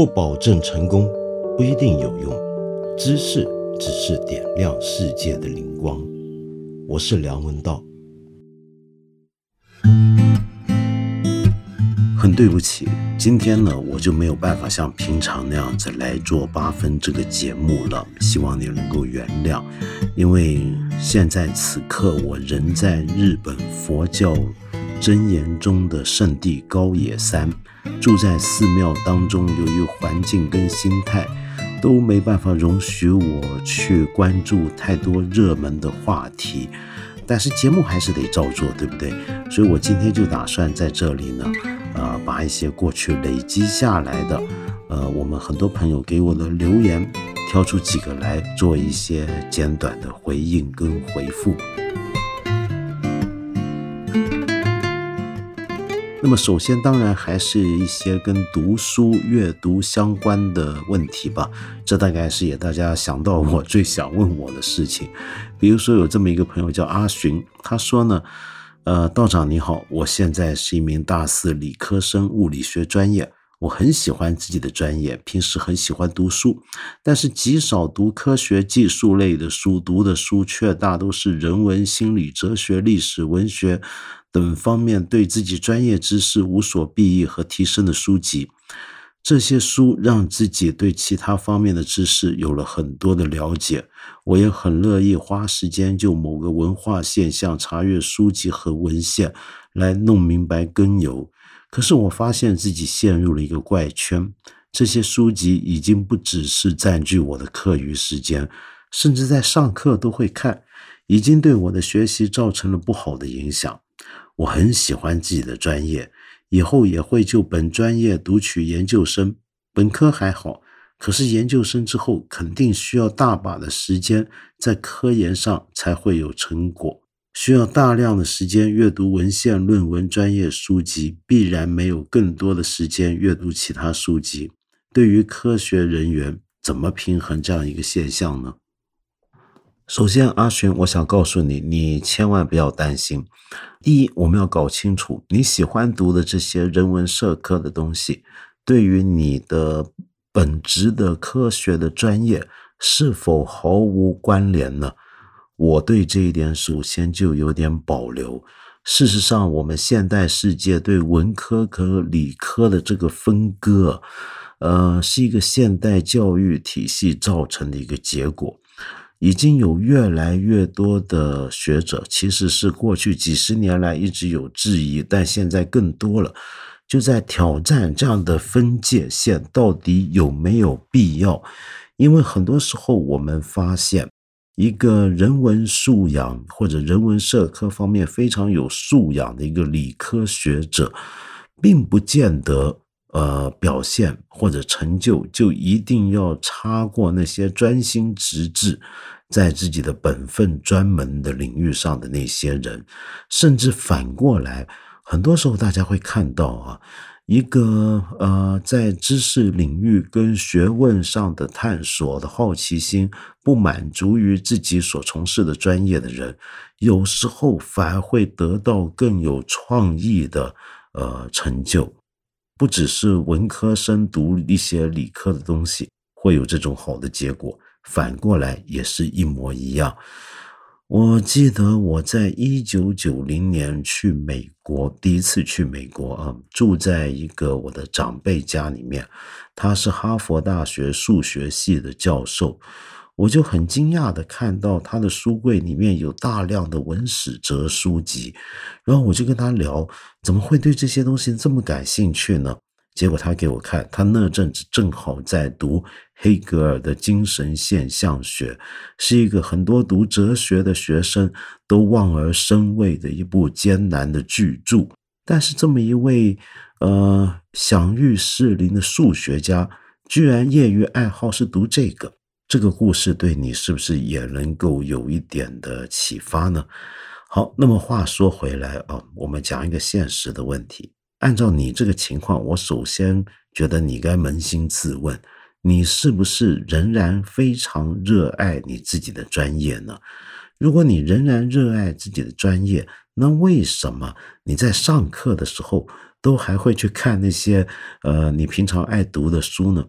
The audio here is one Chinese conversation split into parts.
不保证成功，不一定有用。知识只是点亮世界的灵光。我是梁文道。很对不起，今天呢，我就没有办法像平常那样子来做八分这个节目了，希望你能够原谅。因为现在此刻，我人在日本佛教真言中的圣地高野山，住在寺庙当中，由于环境跟心态都没办法容许我去关注太多热门的话题，但是节目还是得照做，对不对？所以我今天就打算在这里呢。呃，把一些过去累积下来的，呃，我们很多朋友给我的留言，挑出几个来做一些简短的回应跟回复。那么，首先当然还是一些跟读书阅读相关的问题吧，这大概是也大家想到我 最想问我的事情。比如说，有这么一个朋友叫阿寻，他说呢。呃，道长你好，我现在是一名大四理科生，物理学专业。我很喜欢自己的专业，平时很喜欢读书，但是极少读科学技术类的书，读的书却大都是人文、心理、哲学、历史、文学等方面对自己专业知识无所裨益和提升的书籍。这些书让自己对其他方面的知识有了很多的了解，我也很乐意花时间就某个文化现象查阅书籍和文献，来弄明白根由。可是我发现自己陷入了一个怪圈，这些书籍已经不只是占据我的课余时间，甚至在上课都会看，已经对我的学习造成了不好的影响。我很喜欢自己的专业。以后也会就本专业读取研究生，本科还好，可是研究生之后肯定需要大把的时间在科研上才会有成果，需要大量的时间阅读文献、论文、专业书籍，必然没有更多的时间阅读其他书籍。对于科学人员，怎么平衡这样一个现象呢？首先，阿寻，我想告诉你，你千万不要担心。第一，我们要搞清楚你喜欢读的这些人文社科的东西，对于你的本职的科学的专业是否毫无关联呢？我对这一点首先就有点保留。事实上，我们现代世界对文科和理科的这个分割，呃，是一个现代教育体系造成的一个结果。已经有越来越多的学者，其实是过去几十年来一直有质疑，但现在更多了，就在挑战这样的分界线到底有没有必要？因为很多时候我们发现，一个人文素养或者人文社科方面非常有素养的一个理科学者，并不见得。呃，表现或者成就就一定要差过那些专心致志在自己的本分专门的领域上的那些人，甚至反过来，很多时候大家会看到啊，一个呃在知识领域跟学问上的探索的好奇心不满足于自己所从事的专业的人，有时候反而会得到更有创意的呃成就。不只是文科生读一些理科的东西会有这种好的结果，反过来也是一模一样。我记得我在一九九零年去美国，第一次去美国啊，住在一个我的长辈家里面，他是哈佛大学数学系的教授。我就很惊讶的看到他的书柜里面有大量的文史哲书籍，然后我就跟他聊，怎么会对这些东西这么感兴趣呢？结果他给我看，他那阵子正好在读黑格尔的精神现象学，是一个很多读哲学的学生都望而生畏的一部艰难的巨著。但是这么一位呃享誉士林的数学家，居然业余爱好是读这个。这个故事对你是不是也能够有一点的启发呢？好，那么话说回来啊，我们讲一个现实的问题。按照你这个情况，我首先觉得你该扪心自问：你是不是仍然非常热爱你自己的专业呢？如果你仍然热爱自己的专业，那为什么你在上课的时候都还会去看那些呃你平常爱读的书呢？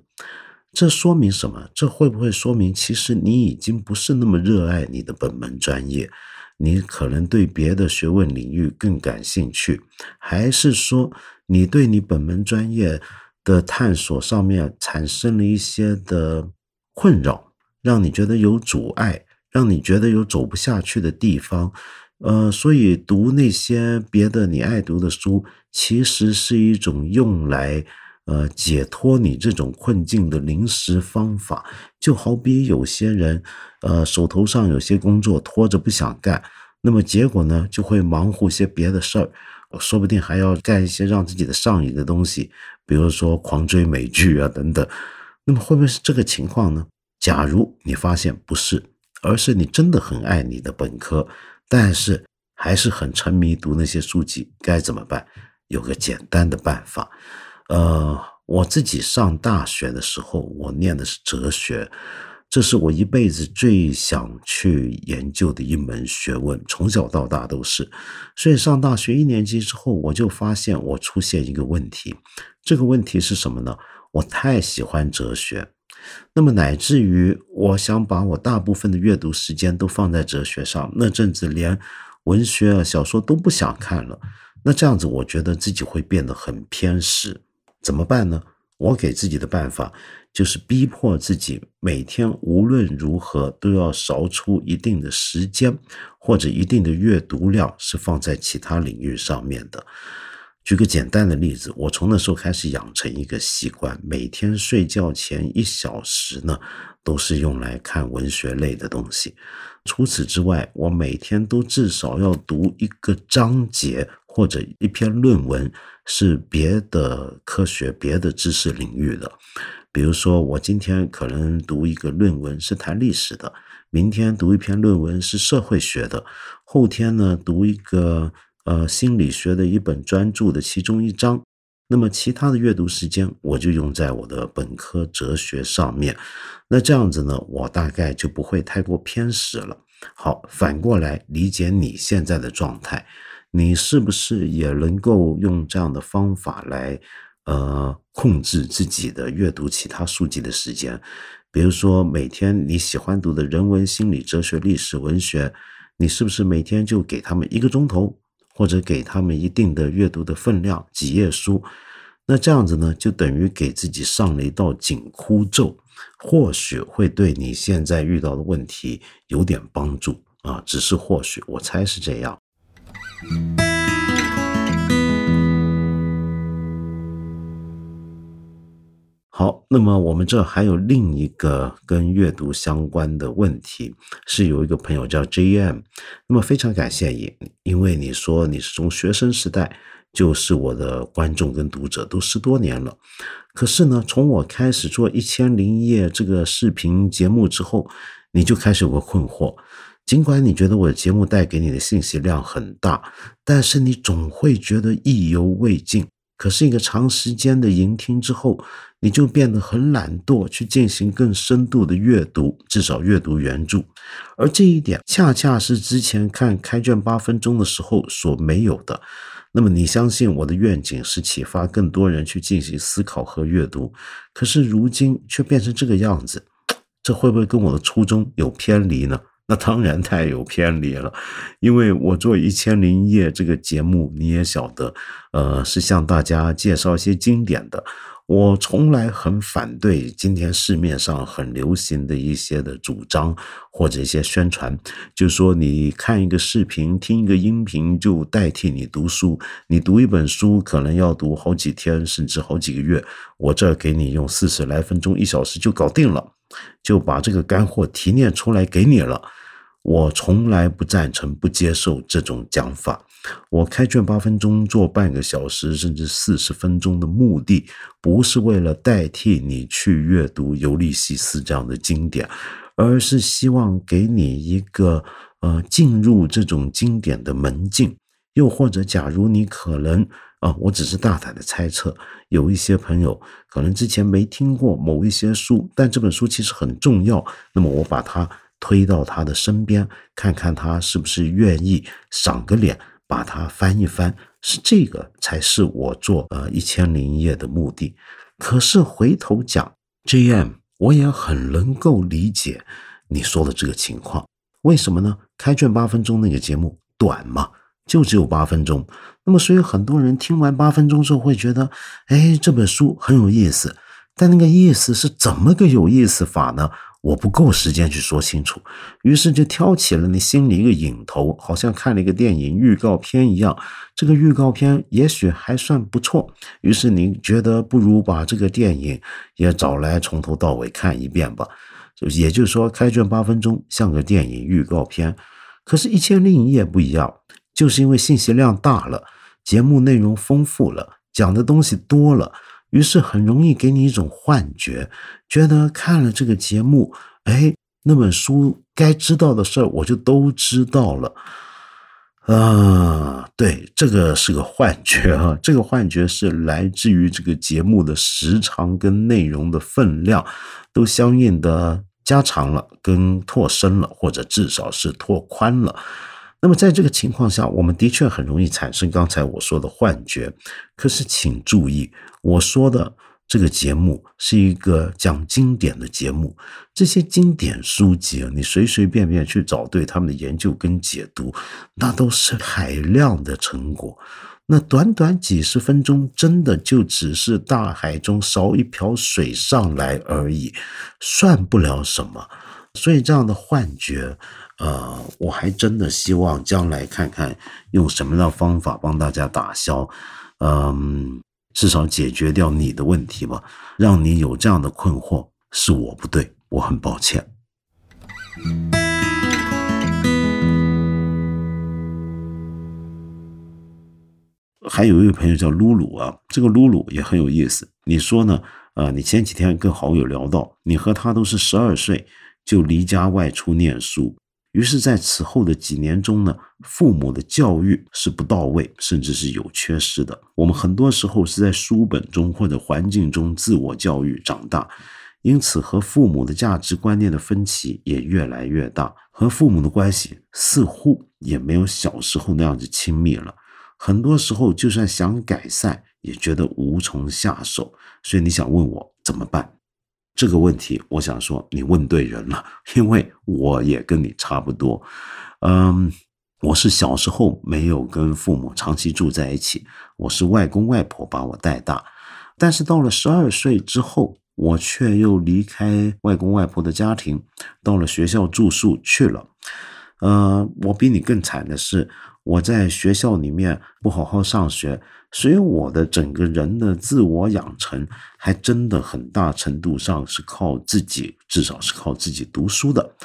这说明什么？这会不会说明其实你已经不是那么热爱你的本门专业？你可能对别的学问领域更感兴趣，还是说你对你本门专业的探索上面产生了一些的困扰，让你觉得有阻碍，让你觉得有走不下去的地方？呃，所以读那些别的你爱读的书，其实是一种用来。呃，解脱你这种困境的临时方法，就好比有些人，呃，手头上有些工作拖着不想干，那么结果呢，就会忙活些别的事儿，说不定还要干一些让自己的上瘾的东西，比如说狂追美剧啊等等。那么会不会是这个情况呢？假如你发现不是，而是你真的很爱你的本科，但是还是很沉迷读那些书籍，该怎么办？有个简单的办法。呃，我自己上大学的时候，我念的是哲学，这是我一辈子最想去研究的一门学问，从小到大都是。所以上大学一年级之后，我就发现我出现一个问题，这个问题是什么呢？我太喜欢哲学，那么乃至于我想把我大部分的阅读时间都放在哲学上，那阵子连文学啊小说都不想看了。那这样子，我觉得自己会变得很偏食。怎么办呢？我给自己的办法就是逼迫自己每天无论如何都要少出一定的时间或者一定的阅读量是放在其他领域上面的。举个简单的例子，我从那时候开始养成一个习惯，每天睡觉前一小时呢都是用来看文学类的东西。除此之外，我每天都至少要读一个章节或者一篇论文。是别的科学、别的知识领域的，比如说，我今天可能读一个论文是谈历史的，明天读一篇论文是社会学的，后天呢读一个呃心理学的一本专著的其中一章，那么其他的阅读时间我就用在我的本科哲学上面，那这样子呢，我大概就不会太过偏食了。好，反过来理解你现在的状态。你是不是也能够用这样的方法来，呃，控制自己的阅读其他书籍的时间？比如说，每天你喜欢读的人文、心理、哲学、历史、文学，你是不是每天就给他们一个钟头，或者给他们一定的阅读的分量，几页书？那这样子呢，就等于给自己上了一道紧箍咒，或许会对你现在遇到的问题有点帮助啊，只是或许，我猜是这样。好，那么我们这还有另一个跟阅读相关的问题，是有一个朋友叫 J.M，那么非常感谢你，因为你说你是从学生时代就是我的观众跟读者，都十多年了，可是呢，从我开始做一千零一夜这个视频节目之后，你就开始有个困惑。尽管你觉得我的节目带给你的信息量很大，但是你总会觉得意犹未尽。可是一个长时间的聆听之后，你就变得很懒惰，去进行更深度的阅读，至少阅读原著。而这一点恰恰是之前看开卷八分钟的时候所没有的。那么你相信我的愿景是启发更多人去进行思考和阅读，可是如今却变成这个样子，这会不会跟我的初衷有偏离呢？那当然太有偏离了，因为我做《一千零一夜》这个节目，你也晓得，呃，是向大家介绍一些经典的。我从来很反对今天市面上很流行的一些的主张或者一些宣传，就说你看一个视频、听一个音频就代替你读书，你读一本书可能要读好几天甚至好几个月，我这给你用四十来分钟、一小时就搞定了，就把这个干货提炼出来给你了。我从来不赞成、不接受这种讲法。我开卷八分钟做半个小时甚至四十分钟的目的，不是为了代替你去阅读《尤利西斯》这样的经典，而是希望给你一个呃进入这种经典的门径。又或者，假如你可能啊，我只是大胆的猜测，有一些朋友可能之前没听过某一些书，但这本书其实很重要，那么我把它。推到他的身边，看看他是不是愿意赏个脸，把他翻一翻，是这个才是我做呃一千零一夜的目的。可是回头讲，J.M，我也很能够理解你说的这个情况，为什么呢？开卷八分钟那个节目短嘛，就只有八分钟，那么所以很多人听完八分钟之后会觉得，哎，这本书很有意思。但那个意思是怎么个有意思法呢？我不够时间去说清楚，于是就挑起了你心里一个瘾头，好像看了一个电影预告片一样。这个预告片也许还算不错，于是你觉得不如把这个电影也找来从头到尾看一遍吧。就也就是说，开卷八分钟像个电影预告片，可是《一千零一夜》不一样，就是因为信息量大了，节目内容丰富了，讲的东西多了。于是很容易给你一种幻觉，觉得看了这个节目，哎，那本书该知道的事儿我就都知道了。啊，对，这个是个幻觉啊，这个幻觉是来自于这个节目的时长跟内容的分量都相应的加长了，跟拓深了，或者至少是拓宽了。那么在这个情况下，我们的确很容易产生刚才我说的幻觉。可是请注意，我说的这个节目是一个讲经典的节目，这些经典书籍啊，你随随便便去找对他们的研究跟解读，那都是海量的成果。那短短几十分钟，真的就只是大海中少一瓢水上来而已，算不了什么。所以这样的幻觉。呃，我还真的希望将来看看用什么样的方法帮大家打消，嗯，至少解决掉你的问题吧。让你有这样的困惑，是我不对，我很抱歉。还有一位朋友叫露露啊，这个露露也很有意思。你说呢？啊，你前几天跟好友聊到，你和他都是十二岁就离家外出念书。于是，在此后的几年中呢，父母的教育是不到位，甚至是有缺失的。我们很多时候是在书本中或者环境中自我教育长大，因此和父母的价值观念的分歧也越来越大，和父母的关系似乎也没有小时候那样子亲密了。很多时候，就算想改善，也觉得无从下手。所以，你想问我怎么办？这个问题，我想说你问对人了，因为我也跟你差不多。嗯，我是小时候没有跟父母长期住在一起，我是外公外婆把我带大。但是到了十二岁之后，我却又离开外公外婆的家庭，到了学校住宿去了。呃，我比你更惨的是，我在学校里面不好好上学。所以我的整个人的自我养成，还真的很大程度上是靠自己，至少是靠自己读书的。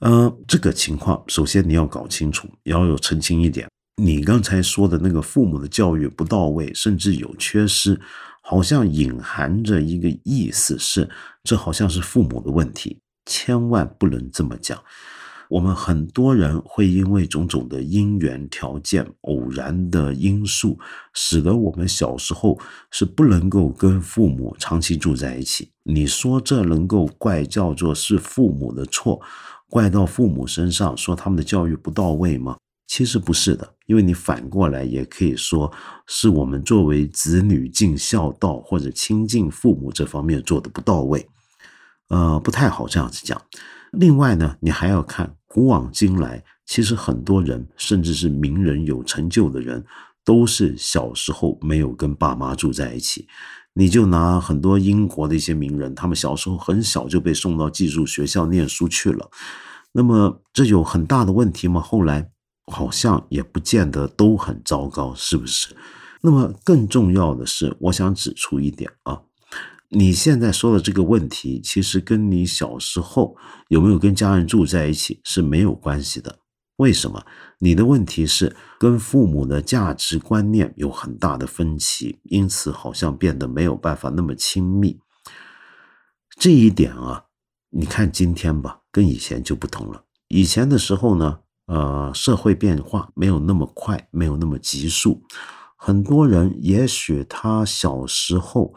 呃，这个情况，首先你要搞清楚，要有澄清一点，你刚才说的那个父母的教育不到位，甚至有缺失，好像隐含着一个意思是，这好像是父母的问题，千万不能这么讲。我们很多人会因为种种的因缘条件、偶然的因素，使得我们小时候是不能够跟父母长期住在一起。你说这能够怪叫做是父母的错，怪到父母身上，说他们的教育不到位吗？其实不是的，因为你反过来也可以说是我们作为子女尽孝道或者亲近父母这方面做的不到位，呃，不太好这样子讲。另外呢，你还要看古往今来，其实很多人，甚至是名人有成就的人，都是小时候没有跟爸妈住在一起。你就拿很多英国的一些名人，他们小时候很小就被送到寄宿学校念书去了。那么这有很大的问题吗？后来好像也不见得都很糟糕，是不是？那么更重要的是，我想指出一点啊。你现在说的这个问题，其实跟你小时候有没有跟家人住在一起是没有关系的。为什么？你的问题是跟父母的价值观念有很大的分歧，因此好像变得没有办法那么亲密。这一点啊，你看今天吧，跟以前就不同了。以前的时候呢，呃，社会变化没有那么快，没有那么急速，很多人也许他小时候。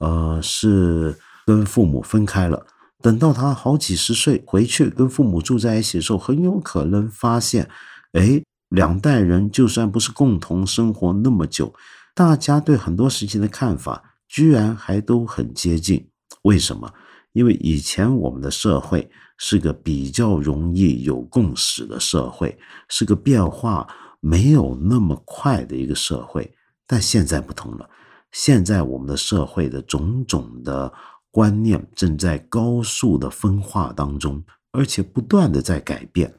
呃，是跟父母分开了，等到他好几十岁回去跟父母住在一起的时候，很有可能发现，哎，两代人就算不是共同生活那么久，大家对很多事情的看法居然还都很接近。为什么？因为以前我们的社会是个比较容易有共识的社会，是个变化没有那么快的一个社会。但现在不同了，现在我们的社会的种种的观念正在高速的分化当中，而且不断的在改变。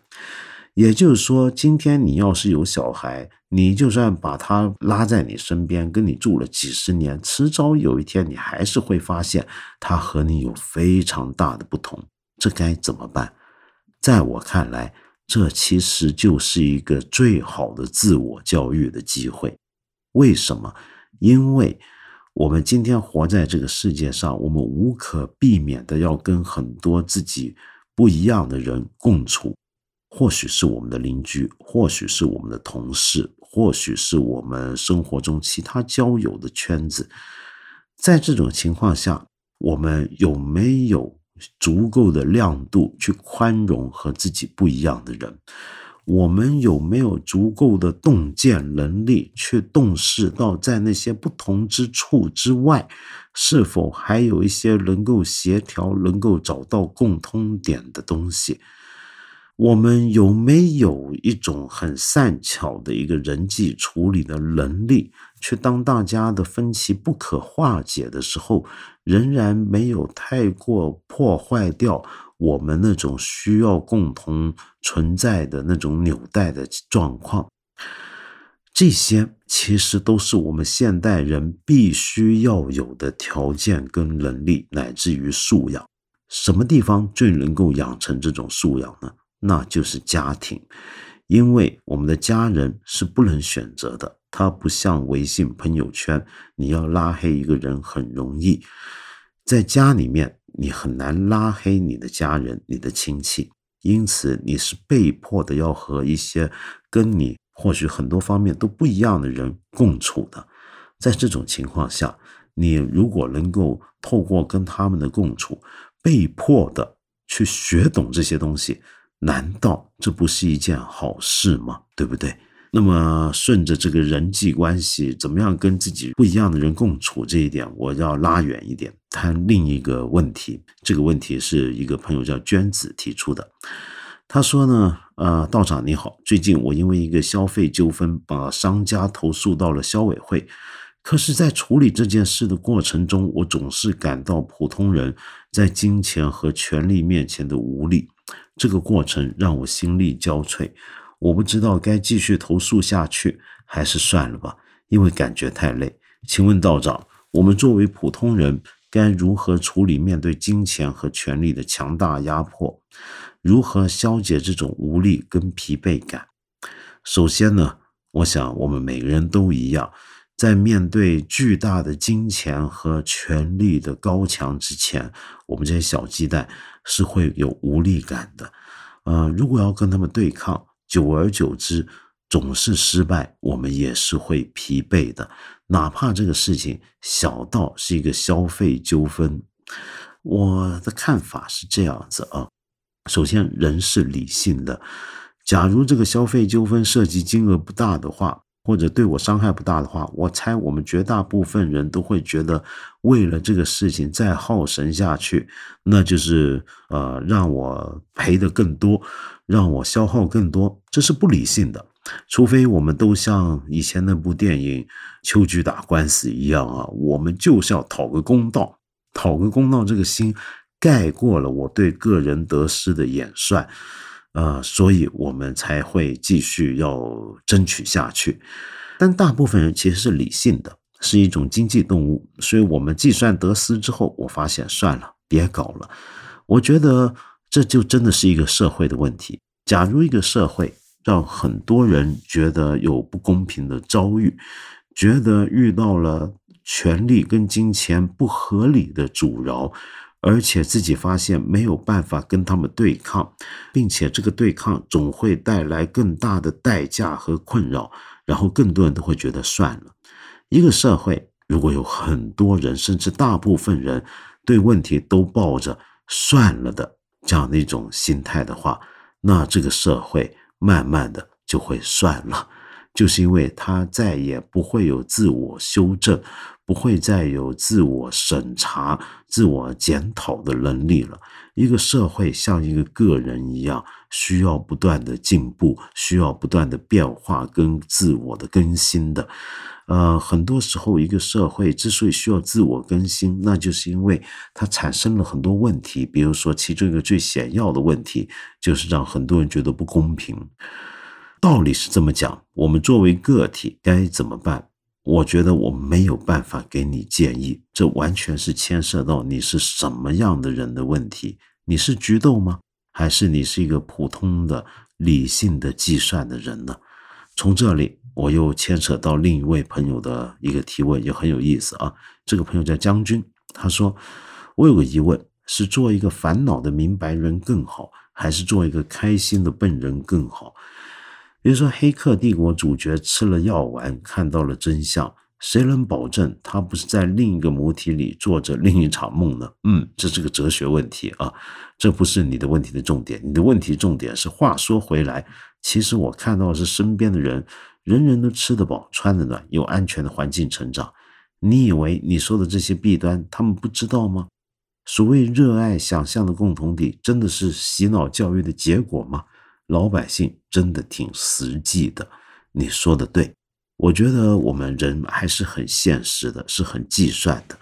也就是说，今天你要是有小孩，你就算把他拉在你身边，跟你住了几十年，迟早有一天你还是会发现他和你有非常大的不同。这该怎么办？在我看来，这其实就是一个最好的自我教育的机会。为什么？因为我们今天活在这个世界上，我们无可避免的要跟很多自己不一样的人共处，或许是我们的邻居，或许是我们的同事，或许是我们生活中其他交友的圈子。在这种情况下，我们有没有足够的亮度去宽容和自己不一样的人？我们有没有足够的洞见能力，去洞视到在那些不同之处之外，是否还有一些能够协调、能够找到共通点的东西？我们有没有一种很善巧的一个人际处理的能力，去当大家的分歧不可化解的时候，仍然没有太过破坏掉？我们那种需要共同存在的那种纽带的状况，这些其实都是我们现代人必须要有的条件跟能力，乃至于素养。什么地方最能够养成这种素养呢？那就是家庭，因为我们的家人是不能选择的，它不像微信朋友圈，你要拉黑一个人很容易，在家里面。你很难拉黑你的家人、你的亲戚，因此你是被迫的要和一些跟你或许很多方面都不一样的人共处的。在这种情况下，你如果能够透过跟他们的共处，被迫的去学懂这些东西，难道这不是一件好事吗？对不对？那么，顺着这个人际关系，怎么样跟自己不一样的人共处这一点，我要拉远一点，谈另一个问题。这个问题是一个朋友叫娟子提出的。他说呢，呃，道长你好，最近我因为一个消费纠纷，把商家投诉到了消委会。可是，在处理这件事的过程中，我总是感到普通人在金钱和权力面前的无力。这个过程让我心力交瘁。我不知道该继续投诉下去，还是算了吧，因为感觉太累。请问道长，我们作为普通人，该如何处理面对金钱和权力的强大压迫？如何消解这种无力跟疲惫感？首先呢，我想我们每个人都一样，在面对巨大的金钱和权力的高墙之前，我们这些小鸡蛋是会有无力感的。呃，如果要跟他们对抗，久而久之，总是失败，我们也是会疲惫的。哪怕这个事情小到是一个消费纠纷，我的看法是这样子啊。首先，人是理性的。假如这个消费纠纷涉及金额不大的话，或者对我伤害不大的话，我猜我们绝大部分人都会觉得，为了这个事情再耗神下去，那就是呃让我赔的更多。让我消耗更多，这是不理性的。除非我们都像以前那部电影《秋菊打官司》一样啊，我们就是要讨个公道，讨个公道，这个心盖过了我对个人得失的演算，呃，所以我们才会继续要争取下去。但大部分人其实是理性的，是一种经济动物，所以我们计算得失之后，我发现算了，别搞了。我觉得。这就真的是一个社会的问题。假如一个社会让很多人觉得有不公平的遭遇，觉得遇到了权力跟金钱不合理的阻挠，而且自己发现没有办法跟他们对抗，并且这个对抗总会带来更大的代价和困扰，然后更多人都会觉得算了。一个社会如果有很多人，甚至大部分人对问题都抱着。算了的这样的一种心态的话，那这个社会慢慢的就会算了。就是因为他再也不会有自我修正，不会再有自我审查、自我检讨的能力了。一个社会像一个个人一样，需要不断的进步，需要不断的变化跟自我的更新的。呃，很多时候，一个社会之所以需要自我更新，那就是因为它产生了很多问题。比如说，其中一个最显要的问题，就是让很多人觉得不公平。道理是这么讲，我们作为个体该怎么办？我觉得我没有办法给你建议，这完全是牵涉到你是什么样的人的问题。你是菊豆吗？还是你是一个普通的理性的计算的人呢？从这里我又牵扯到另一位朋友的一个提问，也很有意思啊。这个朋友叫将军，他说：“我有个疑问，是做一个烦恼的明白人更好，还是做一个开心的笨人更好？”比如说，《黑客帝国》主角吃了药丸，看到了真相，谁能保证他不是在另一个母体里做着另一场梦呢？嗯，这是个哲学问题啊，这不是你的问题的重点。你的问题重点是，话说回来，其实我看到的是身边的人，人人都吃得饱、穿得暖，有安全的环境成长。你以为你说的这些弊端，他们不知道吗？所谓热爱想象的共同体，真的是洗脑教育的结果吗？老百姓真的挺实际的，你说的对，我觉得我们人还是很现实的，是很计算的。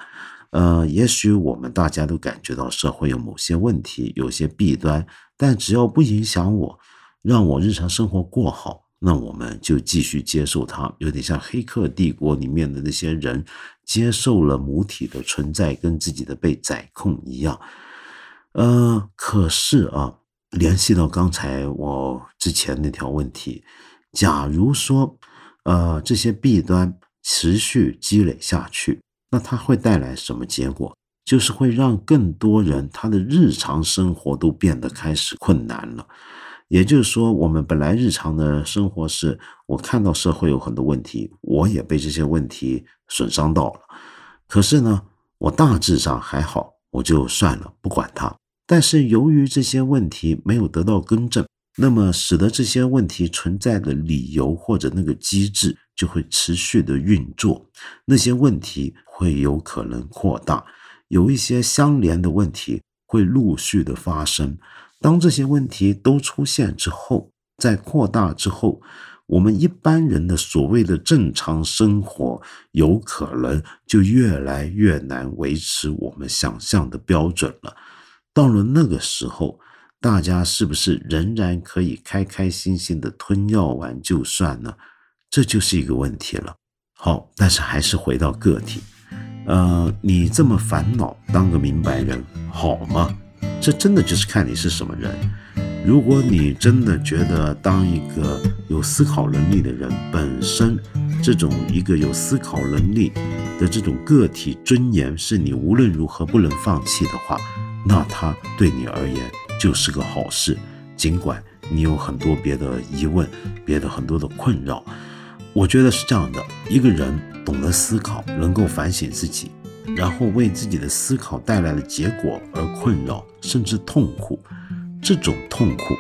呃，也许我们大家都感觉到社会有某些问题，有些弊端，但只要不影响我，让我日常生活过好，那我们就继续接受它。有点像《黑客帝国》里面的那些人接受了母体的存在跟自己的被宰控一样。呃，可是啊。联系到刚才我之前那条问题，假如说，呃，这些弊端持续积累下去，那它会带来什么结果？就是会让更多人他的日常生活都变得开始困难了。也就是说，我们本来日常的生活是，我看到社会有很多问题，我也被这些问题损伤到了。可是呢，我大致上还好，我就算了，不管它。但是由于这些问题没有得到更正，那么使得这些问题存在的理由或者那个机制就会持续的运作，那些问题会有可能扩大，有一些相连的问题会陆续的发生。当这些问题都出现之后，在扩大之后，我们一般人的所谓的正常生活有可能就越来越难维持我们想象的标准了。到了那个时候，大家是不是仍然可以开开心心的吞药丸就算呢？这就是一个问题了。好，但是还是回到个体，呃，你这么烦恼，当个明白人好吗？这真的就是看你是什么人。如果你真的觉得当一个有思考能力的人，本身这种一个有思考能力的这种个体尊严是你无论如何不能放弃的话。那他对你而言就是个好事，尽管你有很多别的疑问，别的很多的困扰。我觉得是这样的：一个人懂得思考，能够反省自己，然后为自己的思考带来的结果而困扰，甚至痛苦。这种痛苦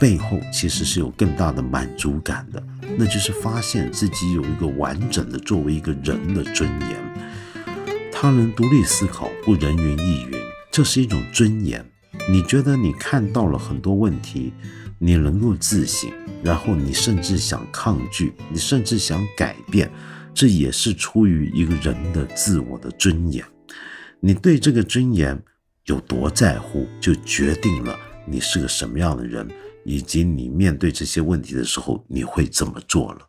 背后其实是有更大的满足感的，那就是发现自己有一个完整的作为一个人的尊严。他能独立思考，不人云亦云。这是一种尊严。你觉得你看到了很多问题，你能够自省，然后你甚至想抗拒，你甚至想改变，这也是出于一个人的自我的尊严。你对这个尊严有多在乎，就决定了你是个什么样的人，以及你面对这些问题的时候你会怎么做了。